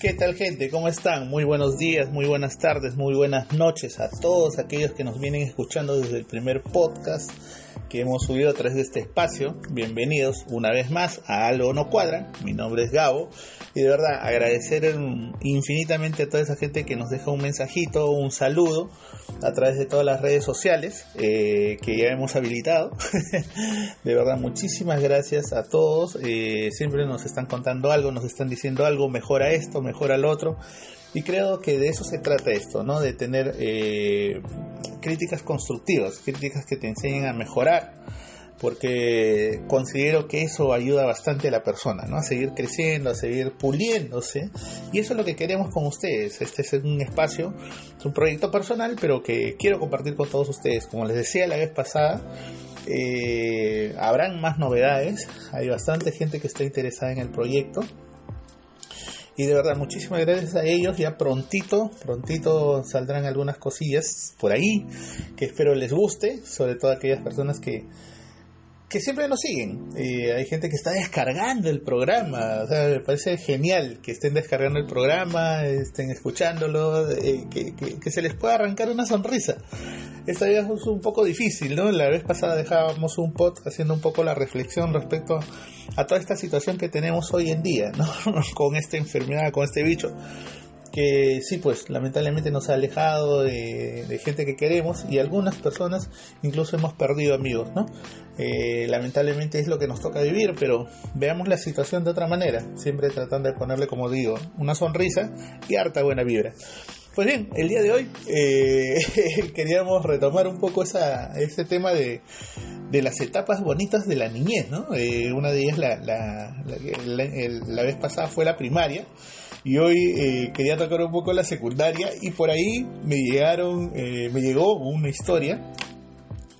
¿Qué tal gente? ¿Cómo están? Muy buenos días, muy buenas tardes, muy buenas noches a todos aquellos que nos vienen escuchando desde el primer podcast que hemos subido a través de este espacio. Bienvenidos una vez más a Algo No Cuadra. Mi nombre es Gabo y de verdad agradecer infinitamente a toda esa gente que nos deja un mensajito, un saludo a través de todas las redes sociales eh, que ya hemos habilitado. de verdad, muchísimas gracias a todos. Eh, siempre nos están contando algo, nos están diciendo algo, mejora esto, mejora lo otro. Y creo que de eso se trata esto, ¿no? De tener eh, críticas constructivas, críticas que te enseñen a mejorar, porque considero que eso ayuda bastante a la persona, ¿no? A seguir creciendo, a seguir puliéndose. Y eso es lo que queremos con ustedes. Este es un espacio, es un proyecto personal, pero que quiero compartir con todos ustedes. Como les decía la vez pasada, eh, habrán más novedades. Hay bastante gente que está interesada en el proyecto. Y de verdad, muchísimas gracias a ellos. Ya prontito, prontito saldrán algunas cosillas por ahí que espero les guste, sobre todo aquellas personas que, que siempre nos siguen. Eh, hay gente que está descargando el programa. O sea, me parece genial que estén descargando el programa, estén escuchándolo, eh, que, que, se les pueda arrancar una sonrisa. Esta vez es un poco difícil, ¿no? La vez pasada dejábamos un pod haciendo un poco la reflexión respecto a toda esta situación que tenemos hoy en día, ¿no? con esta enfermedad, con este bicho que sí, pues lamentablemente nos ha alejado de, gente que queremos y algunas personas incluso hemos perdido amigos, ¿no? Eh, lamentablemente es lo que nos toca vivir, pero veamos la situación de otra manera, siempre tratando de ponerle, como digo, una sonrisa y harta buena vibra. Pues bien, el día de hoy eh, queríamos retomar un poco esa, ese tema de, de las etapas bonitas de la niñez, ¿no? Eh, una de ellas la, la, la vez pasada fue la primaria y hoy eh, quería tocar un poco la secundaria y por ahí me llegaron, eh, me llegó una historia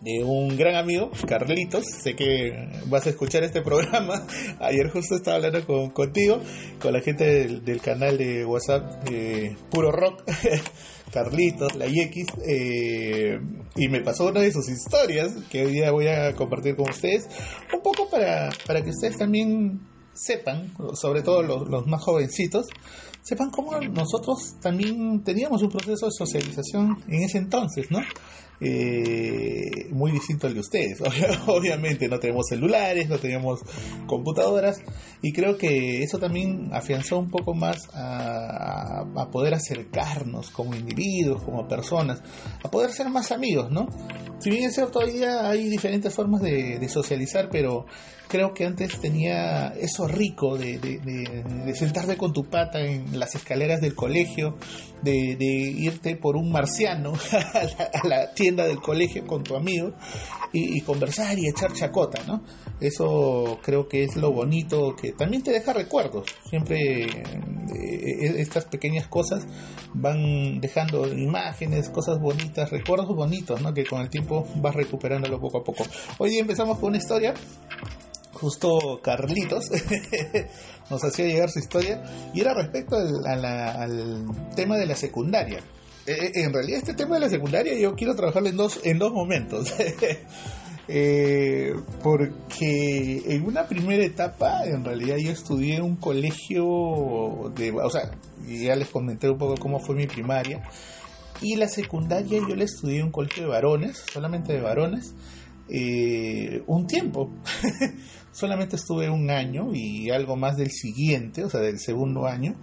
de un gran amigo, Carlitos, sé que vas a escuchar este programa, ayer justo estaba hablando con, contigo, con la gente del, canal de WhatsApp eh, Puro Rock, Carlitos, la IX, y me pasó una de sus historias que hoy día voy a compartir con ustedes, un poco para, para que ustedes también sepan, sobre todo los, más jovencitos, sepan cómo nosotros también teníamos un proceso de socialización en ese entonces, ¿no? Eh, muy distinto al de ustedes. Obviamente no tenemos celulares, no tenemos computadoras y creo que eso también afianzó un poco más a, poder acercarnos como individuos, como personas, a poder ser más amigos, ¿no? Si bien es cierto, día hay diferentes formas de, socializar, pero creo que antes tenía eso rico de, de, sentarte con tu pata en las escaleras del colegio, de, irte por un marciano a la, tienda del colegio con tu amigo y, conversar y echar chacota, ¿no? Eso creo que es lo bonito, que también te deja recuerdos. Siempre eh, e, estas pequeñas cosas van dejando imágenes, cosas bonitas, recuerdos bonitos, ¿no? Que con el tiempo vas recuperándolo poco a poco. Hoy día empezamos con una historia justo Carlitos nos hacía llegar su historia y era respecto al, tema de la secundaria. Eh, eh, en realidad este tema de la secundaria yo quiero trabajarlo en dos, en dos momentos. Eh, porque en una primera etapa en realidad yo estudié en un colegio de, o sea, ya les comenté un poco cómo fue mi primaria. Y la secundaria yo la estudié en un colegio de varones, solamente de varones, un tiempo. solamente estuve un año y algo más del siguiente, o sea, del segundo año,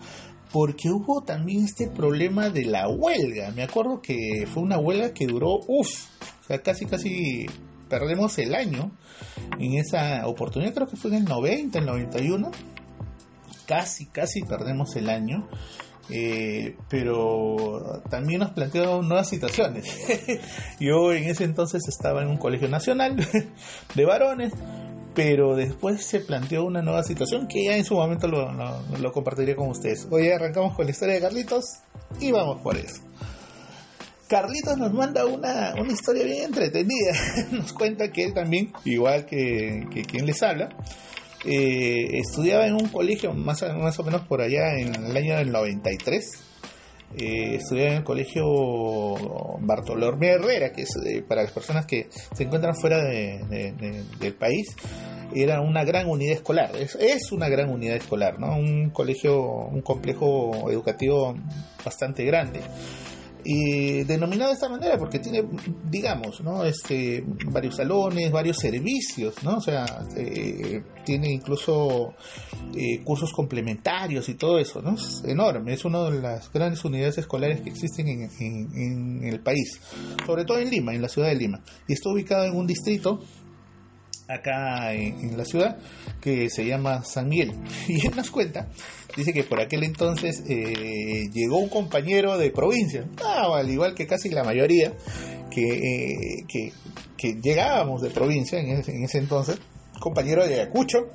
porque hubo también este problema de la huelga. Me acuerdo que fue una huelga que duró, uff, o sea, casi, casi perdemos el año en esa oportunidad, creo que fue en el 90, el 91, casi, casi perdemos el año. Eh, pero también nos planteó nuevas situaciones. Yo en ese entonces estaba en un colegio nacional de varones, pero después se planteó una nueva situación que ya en su momento lo, lo, compartiré con ustedes. Hoy arrancamos con la historia de Carlitos y vamos por eso. Carlitos nos manda una, una historia bien entretenida. Nos cuenta que él también, igual que, quien les habla, eh, estudiaba en un colegio más, más o menos por allá en el año del 93 eh, estudié en el colegio Bartolomé Herrera, que es para las personas que se encuentran fuera del país. era una gran unidad escolar, es, es una gran unidad escolar, ¿no? Un colegio, un complejo educativo bastante grande y denominado de esta manera porque tiene, digamos, ¿no? Este, varios salones, varios servicios, ¿no? O sea, eh, tiene incluso eh, cursos complementarios y todo eso, ¿no? Es enorme, es una de las grandes unidades escolares que existen en, en el país, sobre todo en Lima, en la ciudad de Lima, y está ubicado en un distrito acá en, la ciudad que se llama San Miguel. Y él nos cuenta, dice que por aquel entonces eh, llegó un compañero de provincia, ah, al igual que casi la mayoría que, eh, que, llegábamos de provincia en ese, en ese entonces, compañero de Ayacucho,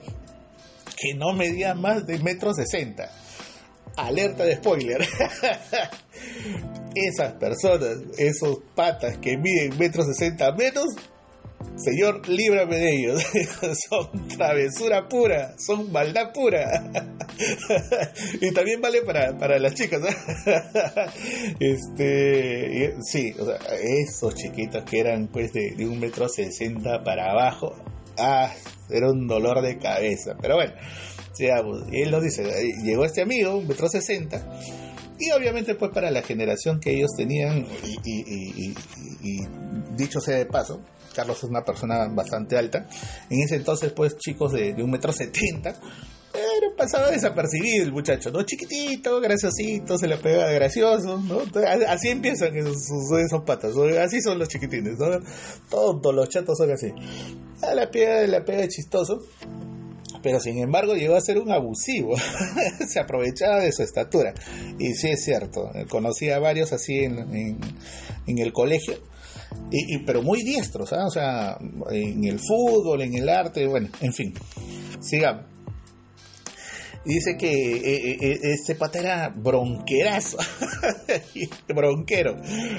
que no medía más de metro sesenta. Alerta de spoiler. Esas personas, esos patas que miden metro sesenta menos, Señor, líbrame de ellos. son travesura pura, son maldad pura. y también vale para, las chicas. este, sí, esos chiquitos que eran pues de, un metro sesenta para abajo, ah, era un dolor de cabeza. Pero bueno, sigamos. Y él nos dice, llegó este amigo, un metro sesenta, y obviamente pues para la generación que ellos tenían, y dicho sea de paso, Carlos es una persona bastante alta. En ese entonces, pues, chicos de, un metro setenta, pero pasaba desapercibido el muchacho, ¿no? Chiquitito, graciosito, se le pega gracioso, ¿no? Así empiezan esos, esos patas, así son los chiquitines, ¿no? Todos los chatos son así. A la pega, la pega chistoso, pero sin embargo llegó a ser un abusivo, se aprovechaba de su estatura. Y sí es cierto, conocí a varios así en, en el colegio y, pero muy diestros, ¿ah? o sea, en el fútbol, en el arte, bueno, en fin. Sigamos dice que eh, eh, eh, este pata era bronquerazo, bronquero.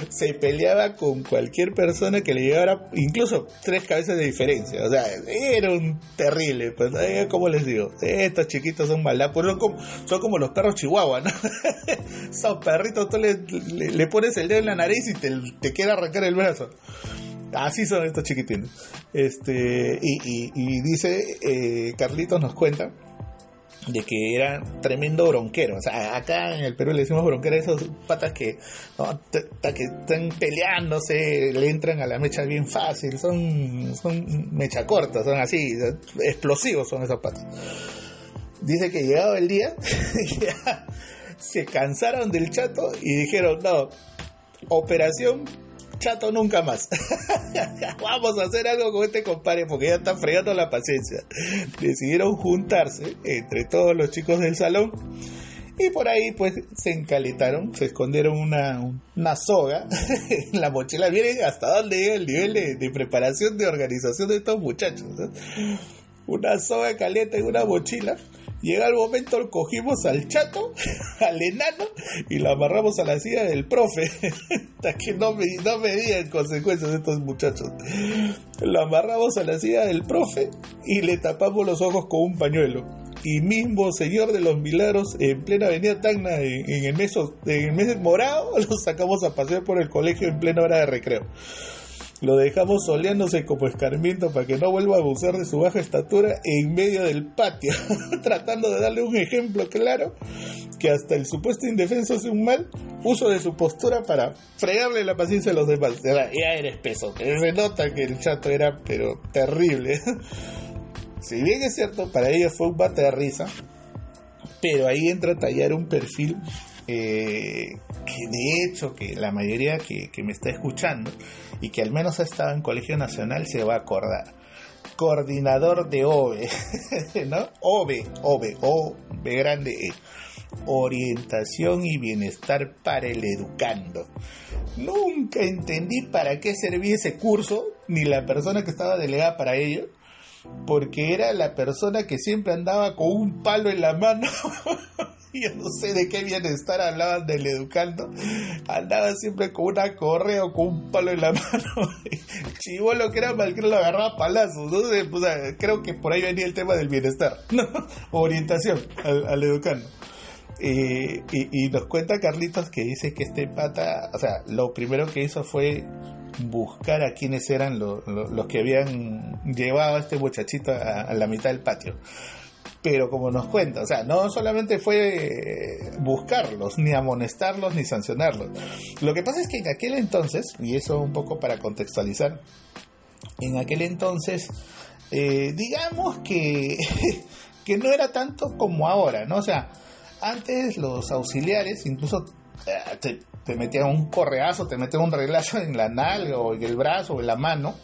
Se peleaba con cualquier persona que le llevara incluso tres cabezas de diferencia. O sea, era un terrible. Pues, ¿cómo les digo? Estos chiquitos son maldad. Pues son como, son como los perros chihuahua, ¿no? Esos perritos, tú le, pones el dedo en la nariz y te, te queda arrancar el brazo. Así son estos chiquitines. Este, y, y, dice, Carlitos nos cuenta de que era tremendo bronquero. O sea, acá en el Perú le decimos bronquero a esos patas que, que están peleándose, le entran a la mecha bien fácil, son, son mecha corta, son así, explosivos son esos patas. Dice que llegado el día, se cansaron del chato y dijeron, no, operación chato nunca más. Vamos a hacer algo con este compadre porque ya está fregando la paciencia. Decidieron juntarse entre todos los chicos del salón y por ahí pues se encaletaron, se escondieron una, una soga en la mochila. Miren hasta dónde llega el nivel de, preparación de organización de estos muchachos. Una soga caliente en una mochila Llega el momento, cogimos al chato, al enano, y lo amarramos a la silla del profe. Hasta que no me, no me digan consecuencias estos muchachos. Lo amarramos a la silla del profe y le tapamos los ojos con un pañuelo. Y mismo Señor de los Milagros, en plena avenida Tacna, en, el mes, en el mes morado, lo sacamos a pasear por el colegio en plena hora de recreo. Lo dejamos soleándose como escarmiento para que no vuelva a abusar de su baja estatura en medio del patio, tratando de darle un ejemplo claro que hasta el supuesto indefenso hace un mal uso de su postura para fregarle la paciencia a los demás. Ya eres peso, se nota que el chato era pero terrible. si bien es cierto, para ella fue un bate de risa, pero ahí entra a tallar un perfil eh, que de hecho que la mayoría que, que me está escuchando y que al menos ha estado en Colegio Nacional se va a acordar. Coordinador de OVE, ¿no? OVE, OVE, OVE grande E. Orientación y bienestar para el educando. Nunca entendí para qué servía ese curso, ni la persona que estaba delegada para ello, porque era la persona que siempre andaba con un palo en la mano yo no sé de qué bienestar hablaban del educando. Andaba siempre con una correa o con un palo en la mano. lo que era mal que lo agarraba palazos. ¿no? creo que por ahí venía el tema del bienestar, ¿no? Orientación al, educando. y, nos cuenta Carlitos que dice que este pata, o sea, lo primero que hizo fue buscar a quiénes eran los que habían llevado a este muchachito a, la mitad del patio pero como nos cuenta, o sea, no solamente fue buscarlos, ni amonestarlos, ni sancionarlos. Lo que pasa es que en aquel entonces, y eso un poco para contextualizar, en aquel entonces, eh, digamos que, que no era tanto como ahora, ¿no? O sea, antes los auxiliares incluso eh, te, te metían un correazo, te metían un reglazo en la nalga o en el brazo o en la mano,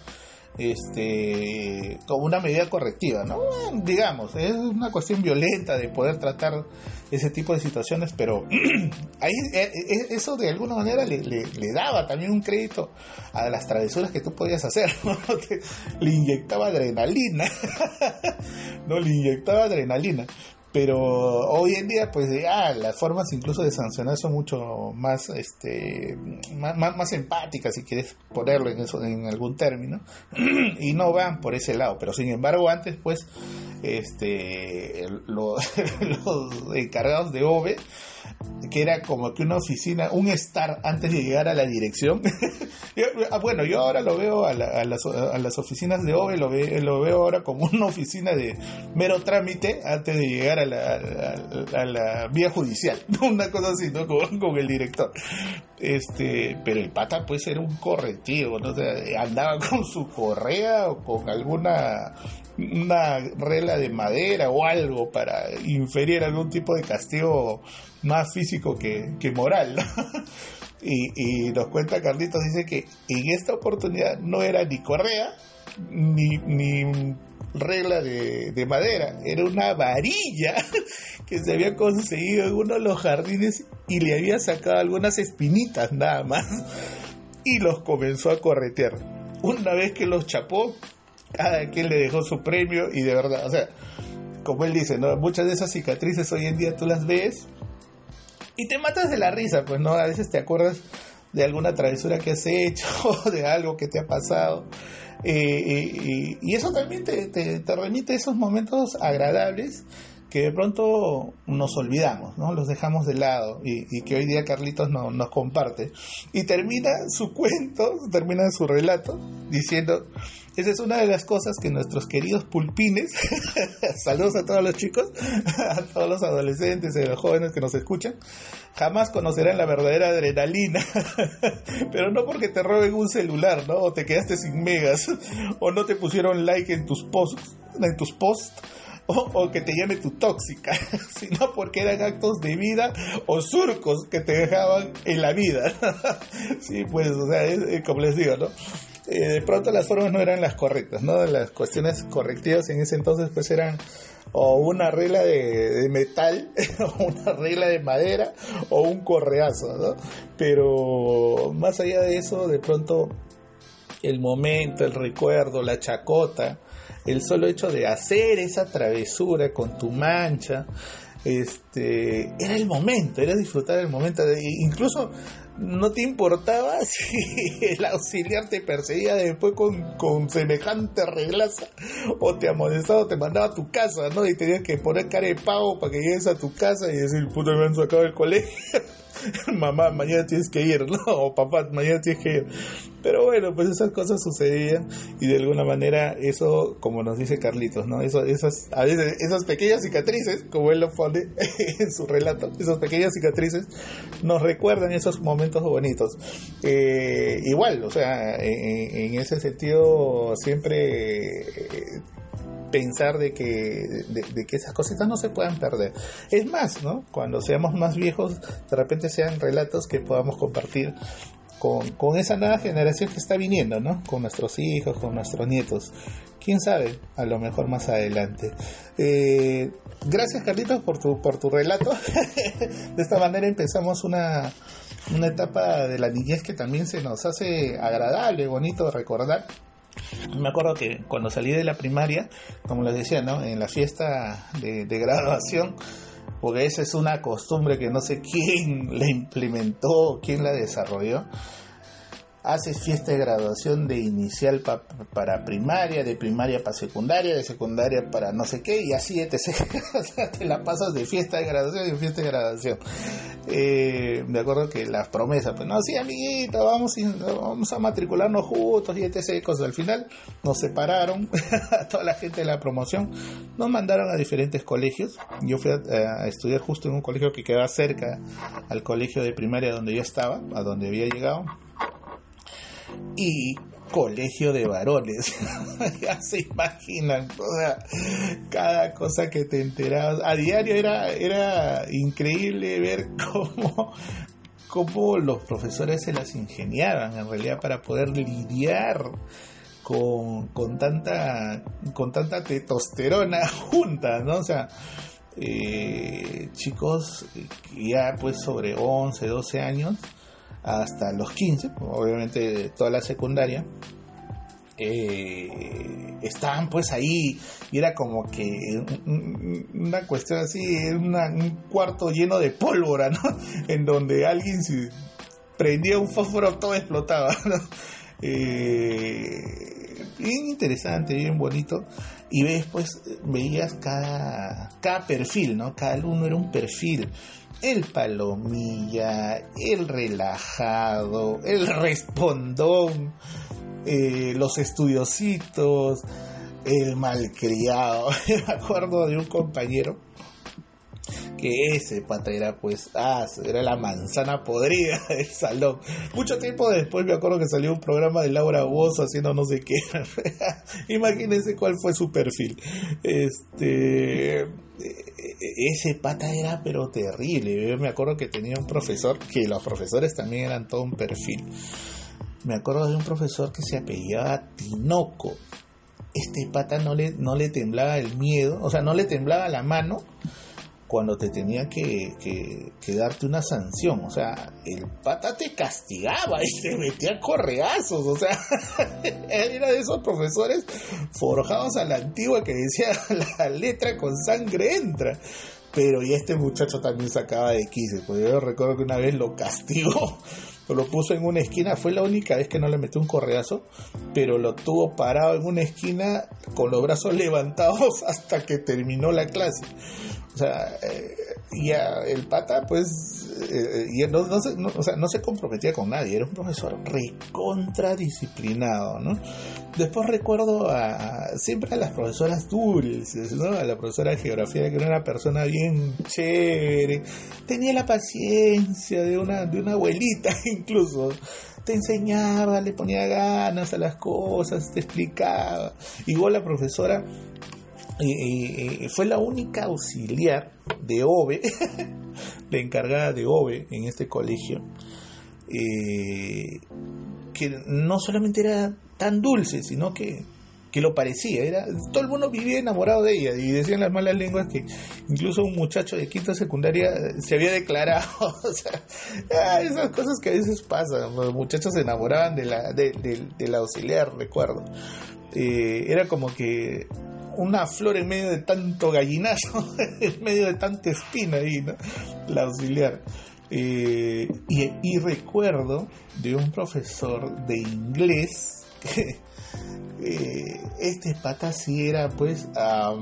este, como una medida correctiva, ¿no? Digamos, es una cuestión violenta de poder tratar ese tipo de situaciones, pero ahí, eh, eh, eso de alguna manera le, daba también un crédito a las travesuras que tú podías hacer, le inyectaba adrenalina, no, le inyectaba adrenalina pero hoy en día pues ah, las formas incluso de sancionar son mucho más este más, más, empáticas si quieres ponerlo en eso en algún término y no van por ese lado pero sin embargo antes pues este los encargados de OVE que era como que una oficina, un estar antes de llegar a la dirección. Ah, bueno, yo ahora lo veo a, las, oficinas de OVE, lo, veo ahora como una oficina de mero trámite antes de llegar a la, vía judicial, una cosa así, ¿no? Con, el director. Este, pero el pata puede ser un correctivo, ¿no? andaba con su correa o con alguna una regla de madera o algo para inferir algún tipo de castigo más físico que, moral. y, nos cuenta Carlitos, dice que en esta oportunidad no era ni correa ni, ni regla de, de, madera, era una varilla que se había conseguido en uno de los jardines y le había sacado algunas espinitas nada más y los comenzó a corretear. Una vez que los chapó, cada quien le dejó su premio y de verdad, o sea, como él dice, ¿no? muchas de esas cicatrices hoy en día tú las ves y te matas de la risa, pues no, a veces te acuerdas de alguna travesura que has hecho, de algo que te ha pasado. Eh, y, eso también te, te, remite a esos momentos agradables que de pronto nos olvidamos, ¿no? Los dejamos de lado y, que hoy día Carlitos no, nos comparte. Y termina su cuento, termina su relato diciendo, esa es una de las cosas que nuestros queridos pulpines, saludos a todos los chicos, a todos los adolescentes y a los jóvenes que nos escuchan, jamás conocerán la verdadera adrenalina. Pero no porque te roben un celular, ¿no? O te quedaste sin megas, o no te pusieron like en tus posts, en tus posts. O, que te llame tu tóxica, sino porque eran actos de vida o surcos que te dejaban en la vida. sí, pues, o sea, como les digo, ¿no? Eh, de pronto las formas no eran las correctas, ¿no? Las cuestiones correctivas en ese entonces pues eran o una regla de, metal, o una regla de madera, o un correazo, ¿no? Pero más allá de eso, de pronto el momento, el recuerdo, la chacota, el solo hecho de hacer esa travesura con tu mancha, este, era el momento, era disfrutar el momento. De, incluso no te importaba si el auxiliar te perseguía después con, semejante reglaza o te amonestaba o te mandaba a tu casa, ¿no? Y tenías que poner cara de pago para que llegues a tu casa y decir, puto, me han sacado del colegio. mamá, mañana tienes que ir, ¿no? O papá, mañana tienes que ir. Pero bueno, pues esas cosas sucedían y de alguna manera eso, como nos dice Carlitos, ¿no? Eso, esas, a veces esas pequeñas cicatrices, como él lo pone en su relato, esas pequeñas cicatrices nos recuerdan esos momentos bonitos. Eh, igual, o sea, en, en ese sentido siempre pensar de que, de, que esas cositas no se puedan perder. Es más, ¿no? Cuando seamos más viejos, de repente sean relatos que podamos compartir con, con, esa nueva generación que está viniendo, ¿no? Con nuestros hijos, con nuestros nietos. Quién sabe, a lo mejor más adelante. Eh, gracias Carlitos por tu, por tu relato. de esta manera empezamos una, una etapa de la niñez que también se nos hace agradable, bonito recordar me acuerdo que cuando salí de la primaria, como les decía, ¿no? En la fiesta de, graduación, porque esa es una costumbre que no sé quién la implementó, quién la desarrolló. Haces fiesta de graduación de inicial para primaria, de primaria para secundaria, de secundaria para no sé qué, y así te, o sea, te la pasas de fiesta de graduación y fiesta de graduación. Eh, me acuerdo que las promesas, pues no, sí, amiguito, vamos, vamos a matricularnos juntos y etc. Cosas. Al final nos separaron, toda la gente de la promoción, nos mandaron a diferentes colegios. Yo fui a, a estudiar justo en un colegio que quedaba cerca al colegio de primaria donde yo estaba, a donde había llegado y colegio de varones. ya se imaginan, cada cosa que te enterabas. A diario era, era increíble ver cómo, cómo los profesores se las ingeniaban en realidad para poder lidiar con, con tanta con tanta testosterona junta, ¿no? O sea, eh, chicos ya pues sobre 11, 12 años hasta los 15, obviamente toda la secundaria, eh, estaban pues ahí y era como que una cuestión así, un cuarto lleno de pólvora, ¿no? En donde alguien prendía un fósforo todo explotaba. Eh, bien interesante, bien bonito. Y ves, pues, veías cada, cada perfil, ¿no? Cada alumno era un perfil el palomilla, el relajado, el respondón, eh, los estudiositos, el malcriado. Me acuerdo de un compañero que ese pata era pues, ah, era la manzana podrida del salón. Mucho tiempo después me acuerdo que salió un programa de Laura Bozo haciendo no sé qué. Imagínense cuál fue su perfil. Este, ese pata era pero terrible. Yo me acuerdo que tenía un profesor, que los profesores también eran todo un perfil. Me acuerdo de un profesor que se apellidaba Tinoco. Este pata no le, no le temblaba el miedo, o sea, no le temblaba la mano cuando te tenía que, que, darte una sanción. O sea, el pata te castigaba y te metía correazos. O sea, era de esos profesores forjados a la antigua que decía la letra con sangre entra. Pero y este muchacho también sacaba de quise. Pues yo recuerdo que una vez lo castigó lo puso en una esquina, fue la única vez que no le metió un correazo, pero lo tuvo parado en una esquina con los brazos levantados hasta que terminó la clase. O sea, eh, ya el pata, pues, eh, y no, no, se, o sea, no se comprometía con nadie, era un profesor recontradisciplinado, ¿no? Después recuerdo a, siempre a las profesoras dulces, ¿no? A la profesora de geografía, que era una persona bien chévere, tenía la paciencia de una, de una abuelita incluso te enseñaba, le ponía ganas a las cosas, te explicaba. Igual la profesora fue la única auxiliar de OVE, la encargada de OVE en este colegio, eh, que no solamente era tan dulce, sino que, que lo parecía. Era, todo el mundo vivía enamorado de ella y decían las malas lenguas que incluso un muchacho de quinta secundaria se había declarado. o sea, ah, esas cosas que a veces pasan. Los muchachos se enamoraban de la, de, la auxiliar, recuerdo. Eh, era como que una flor en medio de tanto gallinazo, en medio de tanta espina ahí, ¿no? La auxiliar. Eh, y, recuerdo de un profesor de inglés que eh, este pata sí era pues, a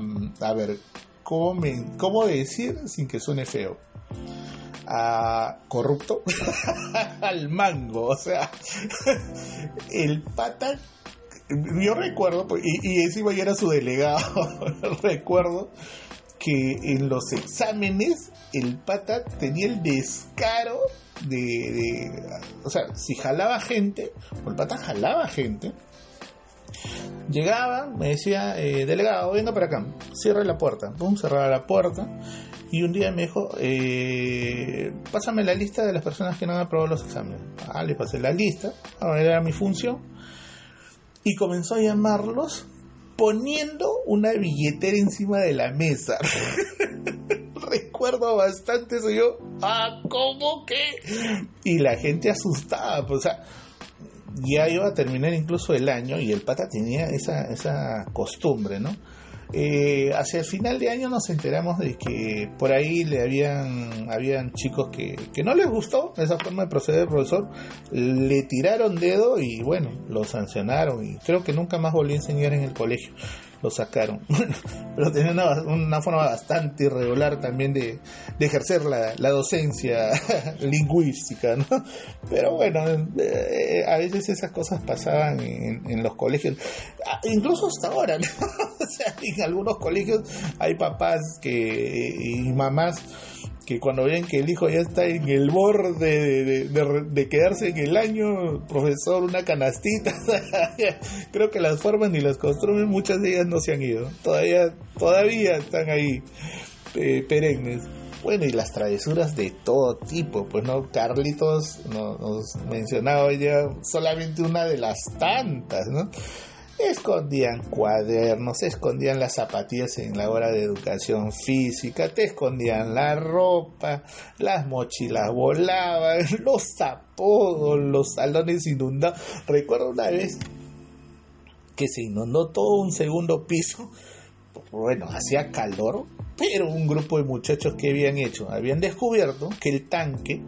ver, ¿cómo, ¿cómo decir sin que suene feo? a corrupto al mango, o sea, el pata yo recuerdo, pues, y, y encima era su delegado, recuerdo que en los exámenes el pata tenía el descaro de, o sea, si jalaba gente, el pata jalaba gente, llegaba, me decía, eh, delegado, venga para acá, cierra la puerta, pum, cerraba la puerta, y un día me dijo, eh, pásame la lista de las personas que no han aprobado los exámenes. Ah, le pasé la lista, ahora era mi función, y comenzó a llamarlos poniendo una billetera encima de la mesa. Recuerdo bastante eso yo, ah, ¿cómo que? Y la gente asustada, pues, o sea, ya iba a terminar incluso el año y el pata tenía esa, esa costumbre, ¿no? Eh, hacia el final de año nos enteramos de que por ahí le habían, habían chicos que, que no les gustó esa forma de proceder del profesor, le tiraron dedo y bueno, lo sancionaron y creo que nunca más volvió a enseñar en el colegio lo sacaron. pero tenía una, forma bastante irregular también de, ejercer la, docencia lingüística. Pero bueno, eh, a veces esas cosas pasaban en, los colegios, ah, incluso hasta ahora, o sea, en algunos colegios hay papás que y mamás que cuando ven que el hijo ya está en el borde de, quedarse en el año, profesor, una canastita, creo que las forman y las construyen, muchas de ellas no se han ido, todavía, todavía están ahí eh, perennes. Bueno, y las travesuras de todo tipo, pues no, Carlitos nos mencionaba ya solamente una de las tantas, ¿no? Escondían cuadernos, escondían las zapatillas en la hora de educación física, te escondían la ropa, las mochilas volaban, los apodos, los salones inundados. Recuerdo una vez que se inundó todo un segundo piso, bueno, hacía calor, pero un grupo de muchachos que habían hecho, habían descubierto que el tanque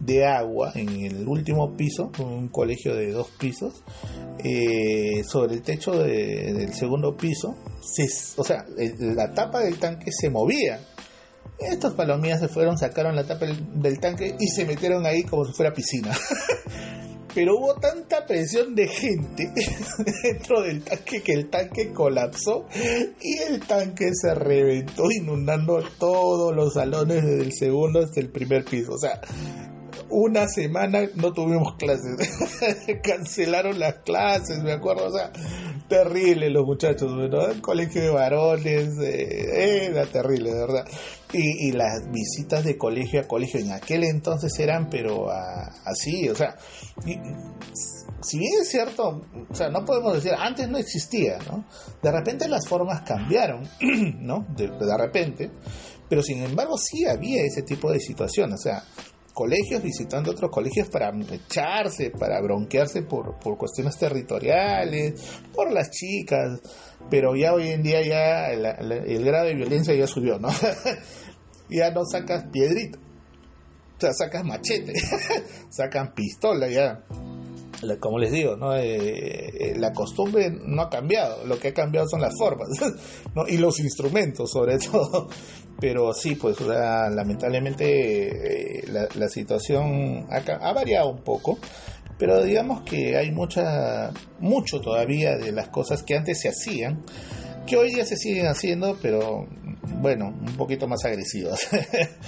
de agua en el último piso, un colegio de dos pisos, eh, sobre el techo del segundo piso, o sea, la tapa del tanque se movía. Estos palomías se fueron, sacaron la tapa del, tanque y se metieron ahí como si fuera piscina. Pero hubo tanta presión de gente dentro del tanque que el tanque colapsó y el tanque se reventó inundando todos los salones desde el segundo hasta el primer piso. O sea, una semana no tuvimos clases. Cancelaron las clases, me acuerdo. O sea, terrible los muchachos, ¿no? El colegio de varones, eh, era terrible, de verdad. Y, las visitas de colegio a colegio en aquel entonces eran, pero así, o sea, si bien es cierto, o sea, no podemos decir, antes no existía, ¿no? De repente las formas cambiaron, ¿no? De, de repente, pero sin embargo sí había ese tipo de situación, o sea, colegios, visitando otros colegios para echarse, para bronquearse por, por cuestiones territoriales, por las chicas, pero ya hoy en día ya el grado de violencia ya subió, ¿no? ya no sacas piedrito, o sea, sacas machete, sacan pistola ya como les digo, ¿no? Eh, eh, la costumbre no ha cambiado, lo que ha cambiado son las formas y los instrumentos sobre todo. Pero sí, pues lamentablemente eh, la, situación ha, variado un poco, pero digamos que hay mucha, mucho todavía de las cosas que antes se hacían, que hoy ya se siguen haciendo, pero bueno, un poquito más agresivas.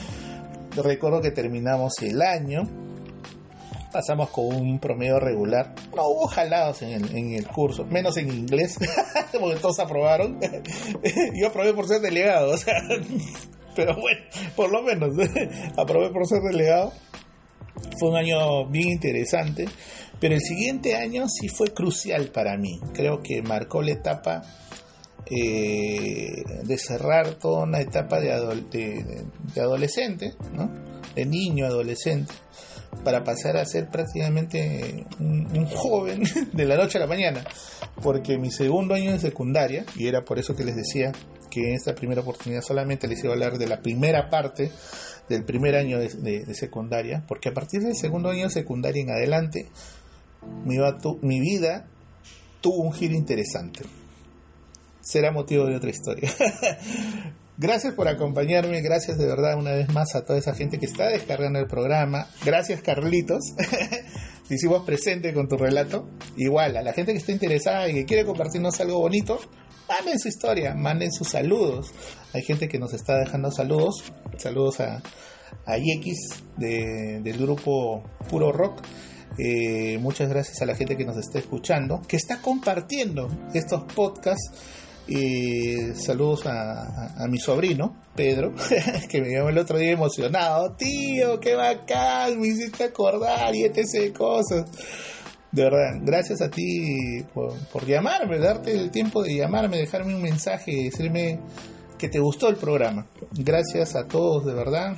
Recuerdo que terminamos el año pasamos con un promedio regular. No hubo jalados en el, curso, menos en inglés, porque todos aprobaron. Yo aprobé por ser delegado, o sea, pero bueno, por lo menos aprobé por ser delegado. Fue un año bien interesante, pero el siguiente año sí fue crucial para mí. Creo que marcó la etapa eh, de cerrar toda una etapa de, de adolescente, ¿no? de niño adolescente para pasar a ser prácticamente un, joven de la noche a la mañana, porque mi segundo año de secundaria, y era por eso que les decía que en esta primera oportunidad solamente les iba a hablar de la primera parte del primer año de, secundaria, porque a partir del segundo año de secundaria en adelante, mi, mi vida tuvo un giro interesante. Será motivo de otra historia. Gracias por acompañarme, gracias de verdad una vez más a toda esa gente que está descargando el programa. Gracias Carlitos, te hicimos presente con tu relato. Igual, a la gente que está interesada y que quiere compartirnos algo bonito, manden su historia, manden sus saludos. Hay gente que nos está dejando saludos. Saludos a, a Yekis del grupo Puro Rock. Eh, muchas gracias a la gente que nos está escuchando, que está compartiendo estos podcasts y saludos a, mi sobrino, Pedro, que me llamó el otro día emocionado. Tío, qué bacán, me hiciste acordar y etc. cosas. De verdad, gracias a ti por, por llamarme, darte el tiempo de llamarme, dejarme un mensaje, decirme que te gustó el programa. Gracias a todos, de verdad.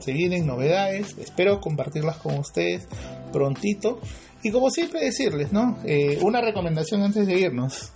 Se vienen novedades, espero compartirlas con ustedes prontito. Y como siempre decirles, ¿no? Eh, una recomendación antes de irnos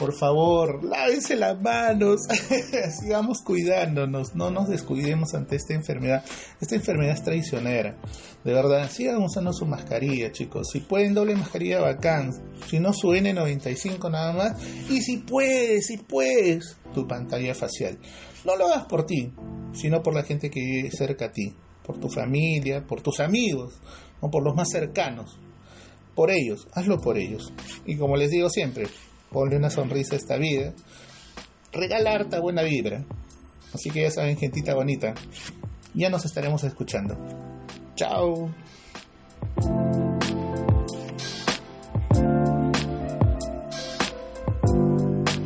por favor, lávense las manos, sigamos cuidándonos, no nos descuidemos ante esta enfermedad. Esta enfermedad es traicionera. De verdad, sigan usando su mascarilla, chicos. Si pueden, doble mascarilla bacán. Si no, su N95 nada más. Y si puedes, si puedes, tu pantalla facial. No lo hagas por ti, sino por la gente que vive cerca a ti. Por tu familia, por tus amigos, o por los más cercanos. Por ellos, hazlo por ellos. Y como les digo siempre, ponle una sonrisa a esta vida, regalarte buena vibra. Así que ya saben, gentita bonita, ya nos estaremos escuchando. Chao.